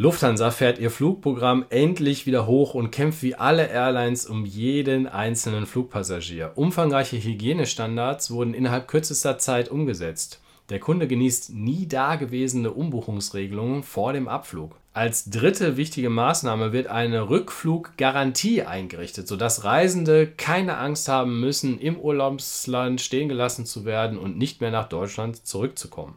Lufthansa fährt ihr Flugprogramm endlich wieder hoch und kämpft wie alle Airlines um jeden einzelnen Flugpassagier. Umfangreiche Hygienestandards wurden innerhalb kürzester Zeit umgesetzt. Der Kunde genießt nie dagewesene Umbuchungsregelungen vor dem Abflug. Als dritte wichtige Maßnahme wird eine Rückfluggarantie eingerichtet, sodass Reisende keine Angst haben müssen, im Urlaubsland stehen gelassen zu werden und nicht mehr nach Deutschland zurückzukommen.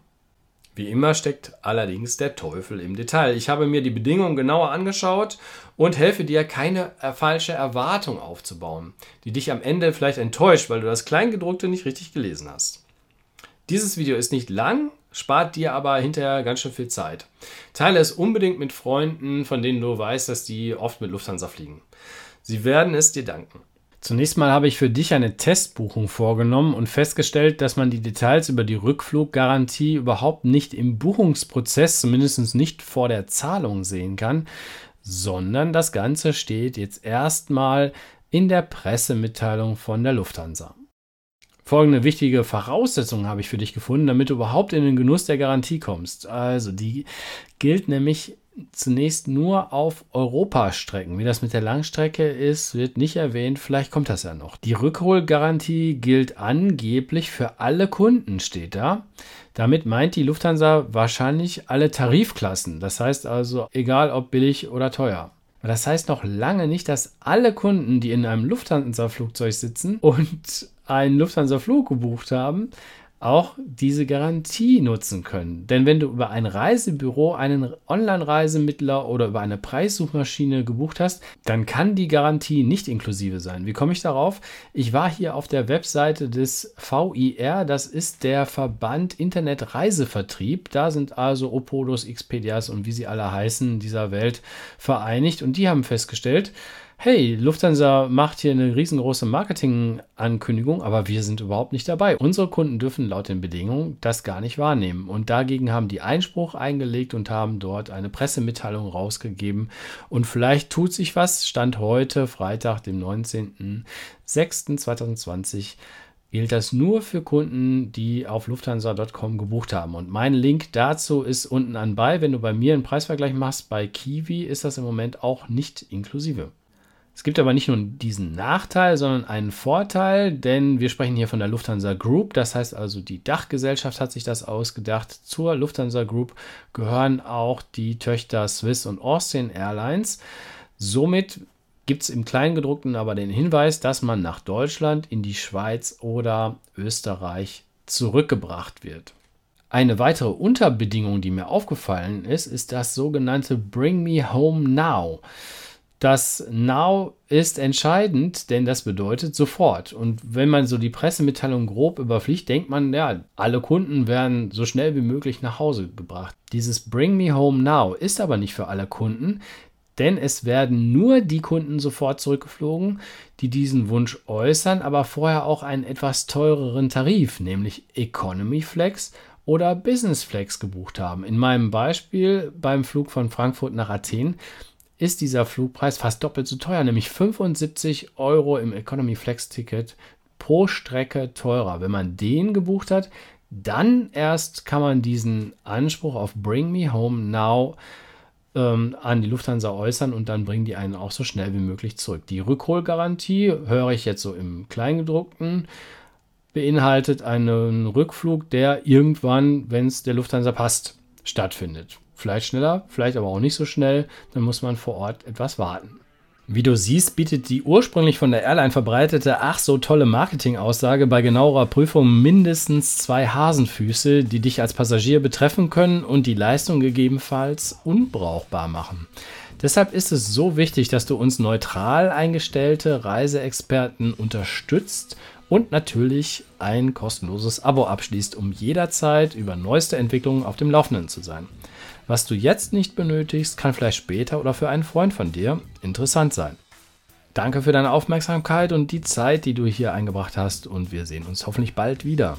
Wie immer steckt allerdings der Teufel im Detail. Ich habe mir die Bedingungen genauer angeschaut und helfe dir, keine falsche Erwartung aufzubauen, die dich am Ende vielleicht enttäuscht, weil du das Kleingedruckte nicht richtig gelesen hast. Dieses Video ist nicht lang, spart dir aber hinterher ganz schön viel Zeit. Teile es unbedingt mit Freunden, von denen du weißt, dass die oft mit Lufthansa fliegen. Sie werden es dir danken. Zunächst mal habe ich für dich eine Testbuchung vorgenommen und festgestellt, dass man die Details über die Rückfluggarantie überhaupt nicht im Buchungsprozess, zumindest nicht vor der Zahlung sehen kann, sondern das Ganze steht jetzt erstmal in der Pressemitteilung von der Lufthansa. Folgende wichtige Voraussetzungen habe ich für dich gefunden, damit du überhaupt in den Genuss der Garantie kommst. Also die gilt nämlich zunächst nur auf Europastrecken. Wie das mit der Langstrecke ist, wird nicht erwähnt. Vielleicht kommt das ja noch. Die Rückholgarantie gilt angeblich für alle Kunden, steht da. Damit meint die Lufthansa wahrscheinlich alle Tarifklassen. Das heißt also, egal ob billig oder teuer. Das heißt noch lange nicht, dass alle Kunden, die in einem Lufthansa-Flugzeug sitzen und einen Lufthansa-Flug gebucht haben, auch diese Garantie nutzen können. Denn wenn du über ein Reisebüro einen Online-Reisemittler oder über eine Preissuchmaschine gebucht hast, dann kann die Garantie nicht inklusive sein. Wie komme ich darauf? Ich war hier auf der Webseite des VIR, das ist der Verband Internet Reisevertrieb. Da sind also Opodos, Expedias und wie sie alle heißen dieser Welt vereinigt und die haben festgestellt, hey, Lufthansa macht hier eine riesengroße Marketingankündigung, aber wir sind überhaupt nicht dabei. Unsere Kunden dürfen laut den Bedingungen das gar nicht wahrnehmen. Und dagegen haben die Einspruch eingelegt und haben dort eine Pressemitteilung rausgegeben. Und vielleicht tut sich was. Stand heute, Freitag, dem 19.06.2020 gilt das nur für Kunden, die auf lufthansa.com gebucht haben. Und mein Link dazu ist unten anbei. Wenn du bei mir einen Preisvergleich machst, bei Kiwi ist das im Moment auch nicht inklusive. Es gibt aber nicht nur diesen Nachteil, sondern einen Vorteil, denn wir sprechen hier von der Lufthansa Group. Das heißt also, die Dachgesellschaft hat sich das ausgedacht. Zur Lufthansa Group gehören auch die Töchter Swiss und Austrian Airlines. Somit gibt es im Kleingedruckten aber den Hinweis, dass man nach Deutschland, in die Schweiz oder Österreich zurückgebracht wird. Eine weitere Unterbedingung, die mir aufgefallen ist, ist das sogenannte Bring Me Home Now. Das Now ist entscheidend, denn das bedeutet sofort. Und wenn man so die Pressemitteilung grob überfliegt, denkt man, ja, alle Kunden werden so schnell wie möglich nach Hause gebracht. Dieses Bring Me Home Now ist aber nicht für alle Kunden, denn es werden nur die Kunden sofort zurückgeflogen, die diesen Wunsch äußern, aber vorher auch einen etwas teureren Tarif, nämlich Economy Flex oder Business Flex gebucht haben. In meinem Beispiel beim Flug von Frankfurt nach Athen ist dieser Flugpreis fast doppelt so teuer, nämlich 75 Euro im Economy Flex Ticket pro Strecke teurer. Wenn man den gebucht hat, dann erst kann man diesen Anspruch auf Bring Me Home Now ähm, an die Lufthansa äußern und dann bringen die einen auch so schnell wie möglich zurück. Die Rückholgarantie, höre ich jetzt so im Kleingedruckten, beinhaltet einen Rückflug, der irgendwann, wenn es der Lufthansa passt, stattfindet. Vielleicht schneller, vielleicht aber auch nicht so schnell. Dann muss man vor Ort etwas warten. Wie du siehst, bietet die ursprünglich von der Airline verbreitete ach so tolle Marketingaussage bei genauerer Prüfung mindestens zwei Hasenfüße, die dich als Passagier betreffen können und die Leistung gegebenenfalls unbrauchbar machen. Deshalb ist es so wichtig, dass du uns neutral eingestellte Reiseexperten unterstützt und natürlich ein kostenloses Abo abschließt, um jederzeit über neueste Entwicklungen auf dem Laufenden zu sein. Was du jetzt nicht benötigst, kann vielleicht später oder für einen Freund von dir interessant sein. Danke für deine Aufmerksamkeit und die Zeit, die du hier eingebracht hast und wir sehen uns hoffentlich bald wieder.